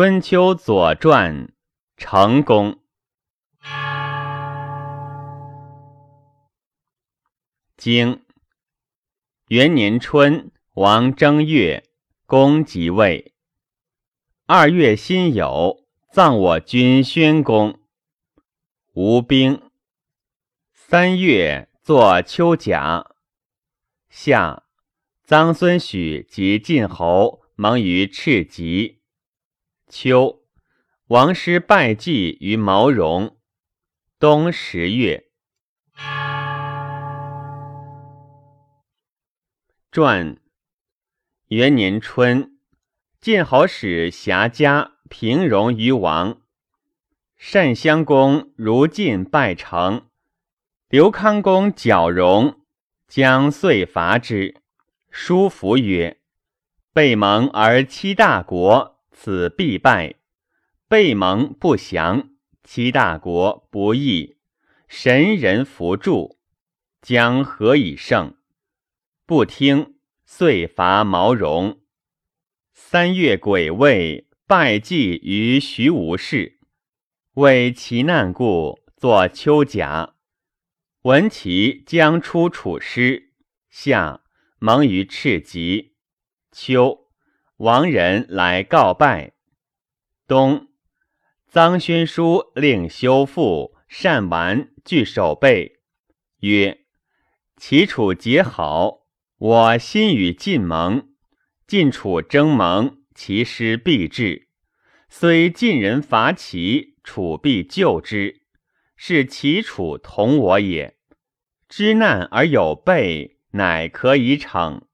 春秋左传成功。经元年春，王正月，公即位。二月辛酉，葬我君宣公。吴兵。三月，作秋甲。夏，臧孙许及晋侯盟于赤棘。秋，王师拜祭于毛戎。冬十月。传元年春，晋侯使侠家平戎于王。单襄公如晋拜成。刘康公矫戎，将遂伐之。叔服曰：“备盟而欺大国，此必败；备盟不降，七大国不义。神人扶助，将何以胜？”不听，遂伐毛戎。三月癸未，拜祭于徐无氏，为其难故，作秋甲。闻其将出楚师，夏盟于赤棘。秋，王人来告拜。冬，臧宣书令修复善完具守备，曰：“齐楚结好，我心与晋盟。晋楚争盟，其师必至。虽晋人伐齐，楚必救之。是齐楚同我也。”知难而有备，乃可以逞。